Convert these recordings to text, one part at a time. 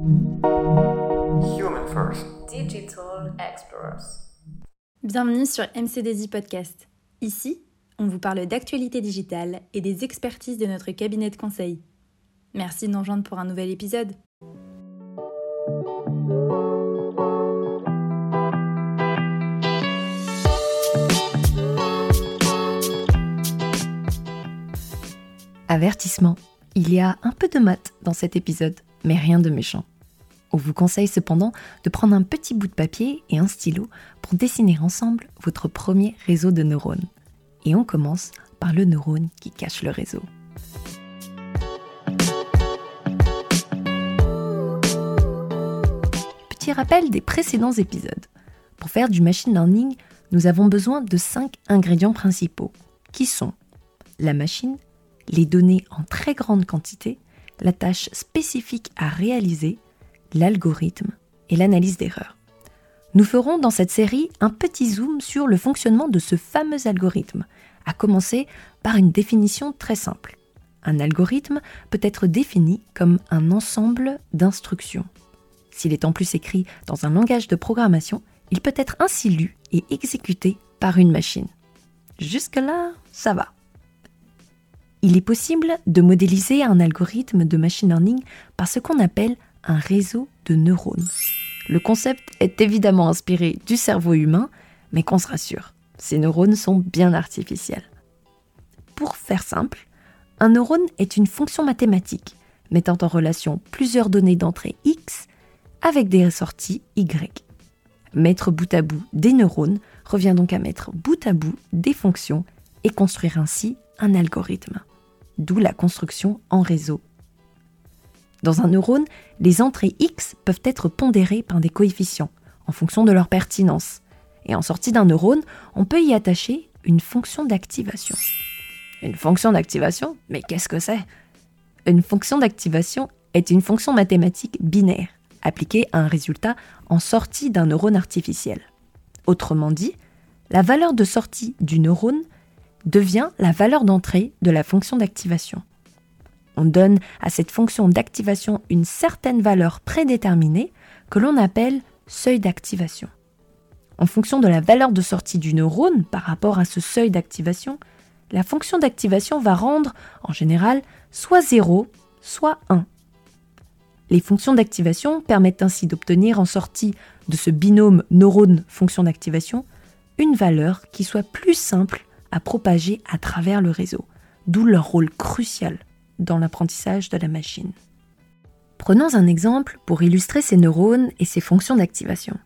Human First. Digital Explorers. Bienvenue sur MCDZ Podcast. Ici, on vous parle d'actualité digitale et des expertises de notre cabinet de conseil. Merci de nous rejoindre pour un nouvel épisode. Avertissement, il y a un peu de maths dans cet épisode, mais rien de méchant. On vous conseille cependant de prendre un petit bout de papier et un stylo pour dessiner ensemble votre premier réseau de neurones. Et on commence par le neurone qui cache le réseau. Petit rappel des précédents épisodes. Pour faire du machine learning, nous avons besoin de cinq ingrédients principaux, qui sont la machine, les données en très grande quantité, la tâche spécifique à réaliser, l'algorithme et l'analyse d'erreurs. Nous ferons dans cette série un petit zoom sur le fonctionnement de ce fameux algorithme, à commencer par une définition très simple. Un algorithme peut être défini comme un ensemble d'instructions. S'il est en plus écrit dans un langage de programmation, il peut être ainsi lu et exécuté par une machine. Jusque-là, ça va. Il est possible de modéliser un algorithme de machine learning par ce qu'on appelle un réseau de neurones. Le concept est évidemment inspiré du cerveau humain, mais qu'on se rassure, ces neurones sont bien artificiels. Pour faire simple, un neurone est une fonction mathématique mettant en relation plusieurs données d'entrée X avec des sorties Y. Mettre bout à bout des neurones revient donc à mettre bout à bout des fonctions et construire ainsi un algorithme d'où la construction en réseau. Dans un neurone, les entrées X peuvent être pondérées par des coefficients en fonction de leur pertinence. Et en sortie d'un neurone, on peut y attacher une fonction d'activation. Une fonction d'activation? Mais qu'est-ce que c'est? Une fonction d'activation est une fonction mathématique binaire, appliquée à un résultat en sortie d'un neurone artificiel. Autrement dit, la valeur de sortie du neurone devient la valeur d'entrée de la fonction d'activation. On donne à cette fonction d'activation une certaine valeur prédéterminée que l'on appelle seuil d'activation. En fonction de la valeur de sortie du neurone par rapport à ce seuil d'activation, la fonction d'activation va rendre, en général, soit 0, soit 1. Les fonctions d'activation permettent ainsi d'obtenir en sortie de ce binôme neurone-fonction d'activation une valeur qui soit plus simple à propager à travers le réseau, d'où leur rôle crucial dans l'apprentissage de la machine. Prenons un exemple pour illustrer ces neurones et ces fonctions d'activation.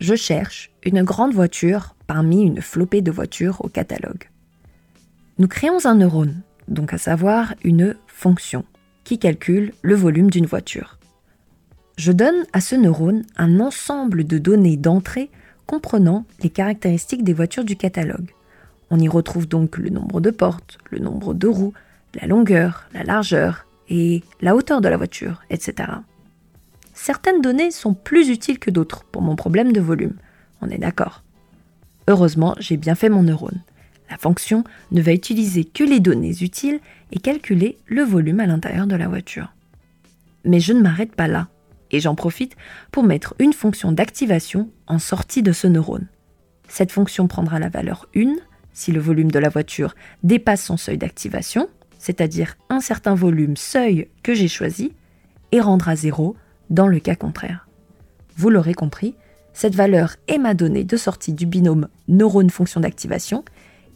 Je cherche une grande voiture parmi une flopée de voitures au catalogue. Nous créons un neurone, donc à savoir une fonction, qui calcule le volume d'une voiture. Je donne à ce neurone un ensemble de données d'entrée comprenant les caractéristiques des voitures du catalogue. On y retrouve donc le nombre de portes, le nombre de roues, la longueur, la largeur et la hauteur de la voiture, etc. Certaines données sont plus utiles que d'autres pour mon problème de volume, on est d'accord. Heureusement, j'ai bien fait mon neurone. La fonction ne va utiliser que les données utiles et calculer le volume à l'intérieur de la voiture. Mais je ne m'arrête pas là, et j'en profite pour mettre une fonction d'activation en sortie de ce neurone. Cette fonction prendra la valeur 1 si le volume de la voiture dépasse son seuil d'activation, c'est-à-dire un certain volume seuil que j'ai choisi, et rendra zéro dans le cas contraire. Vous l'aurez compris, cette valeur est ma donnée de sortie du binôme neurone-fonction d'activation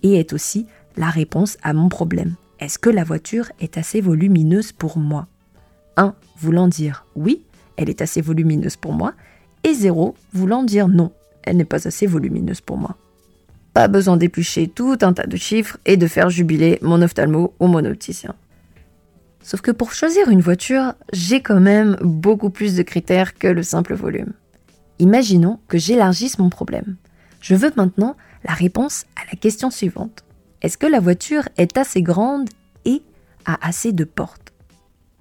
et est aussi la réponse à mon problème. Est-ce que la voiture est assez volumineuse pour moi? 1 voulant dire oui, elle est assez volumineuse pour moi, et 0 voulant dire non, elle n'est pas assez volumineuse pour moi. Pas besoin d'éplucher tout un tas de chiffres et de faire jubiler mon ophtalmo ou mon opticien. Sauf que pour choisir une voiture, j'ai quand même beaucoup plus de critères que le simple volume. Imaginons que j'élargisse mon problème. Je veux maintenant la réponse à la question suivante. Est-ce que la voiture est assez grande et a assez de portes?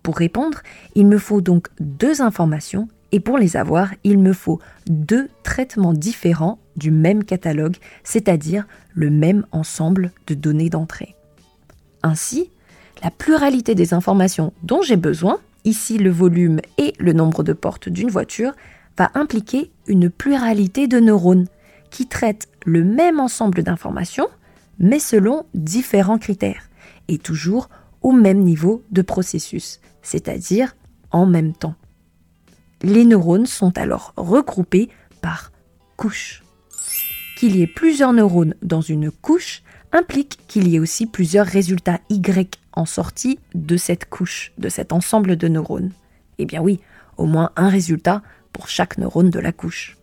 Pour répondre, il me faut donc deux informations et pour les avoir, il me faut deux traitements différents du même catalogue, c'est-à-dire le même ensemble de données d'entrée. Ainsi, la pluralité des informations dont j'ai besoin, ici le volume et le nombre de portes d'une voiture, va impliquer une pluralité de neurones qui traitent le même ensemble d'informations, mais selon différents critères, et toujours au même niveau de processus, c'est-à-dire en même temps. Les neurones sont alors regroupés par couches. Qu'il y ait plusieurs neurones dans une couche implique qu'il y ait aussi plusieurs résultats Y en sortie de cette couche, de cet ensemble de neurones. Eh bien oui, au moins un résultat pour chaque neurone de la couche.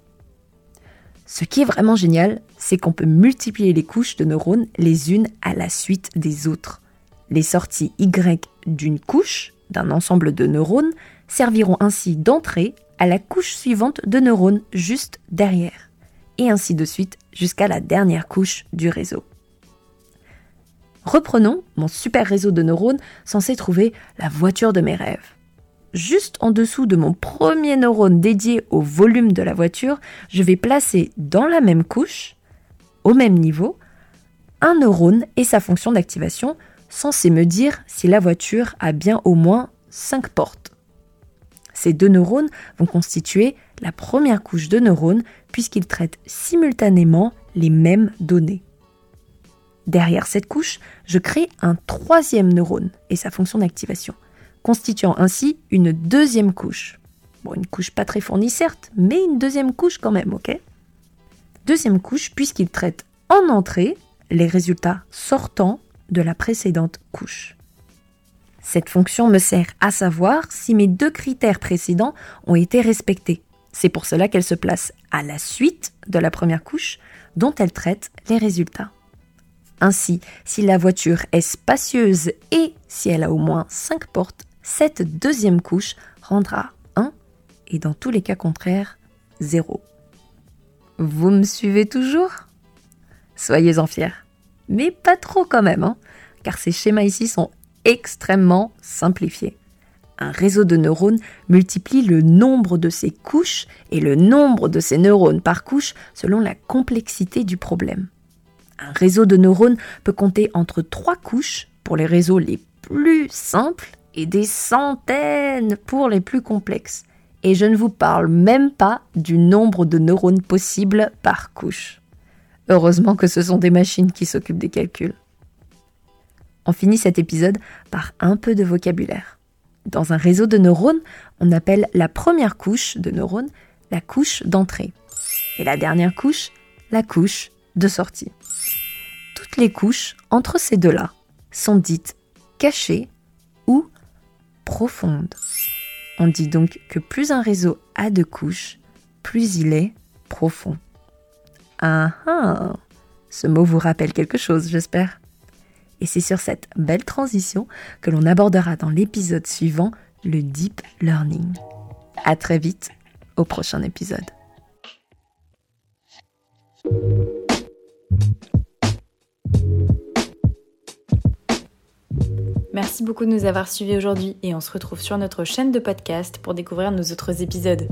Ce qui est vraiment génial, c'est qu'on peut multiplier les couches de neurones les unes à la suite des autres. Les sorties Y d'une couche, d'un ensemble de neurones, serviront ainsi d'entrée à la couche suivante de neurones juste derrière, et ainsi de suite jusqu'à la dernière couche du réseau. Reprenons mon super réseau de neurones censé trouver la voiture de mes rêves. Juste en dessous de mon premier neurone dédié au volume de la voiture, je vais placer dans la même couche, au même niveau, un neurone et sa fonction d'activation censé me dire si la voiture a bien au moins 5 portes. Ces deux neurones vont constituer la première couche de neurones puisqu'ils traitent simultanément les mêmes données. Derrière cette couche, je crée un troisième neurone et sa fonction d'activation, constituant ainsi une deuxième couche. Bon, une couche pas très fournie certes, mais une deuxième couche quand même, ok? Deuxième couche puisqu'il traite en entrée les résultats sortants de la précédente couche. Cette fonction me sert à savoir si mes deux critères précédents ont été respectés. C'est pour cela qu'elle se place à la suite de la première couche dont elle traite les résultats. Ainsi, si la voiture est spacieuse et si elle a au moins 5 portes, cette deuxième couche rendra 1 et dans tous les cas contraires, 0. Vous me suivez toujours? Soyez-en fiers. Mais pas trop quand même, hein, car ces schémas ici sont extrêmement simplifiés. Un réseau de neurones multiplie le nombre de ses couches et le nombre de ses neurones par couche selon la complexité du problème. Un réseau de neurones peut compter entre trois couches pour les réseaux les plus simples et des centaines pour les plus complexes. Et je ne vous parle même pas du nombre de neurones possibles par couche. Heureusement que ce sont des machines qui s'occupent des calculs. On finit cet épisode par un peu de vocabulaire. Dans un réseau de neurones, on appelle la première couche de neurones la couche d'entrée et la dernière couche la couche de sortie les couches entre ces deux-là sont dites cachées ou profondes. On dit donc que plus un réseau a de couches, plus il est profond. Ah ah Ce mot vous rappelle quelque chose, j'espère. Et c'est sur cette belle transition que l'on abordera dans l'épisode suivant le deep learning. À très vite au prochain épisode. Merci beaucoup de nous avoir suivis aujourd'hui et on se retrouve sur notre chaîne de podcast pour découvrir nos autres épisodes.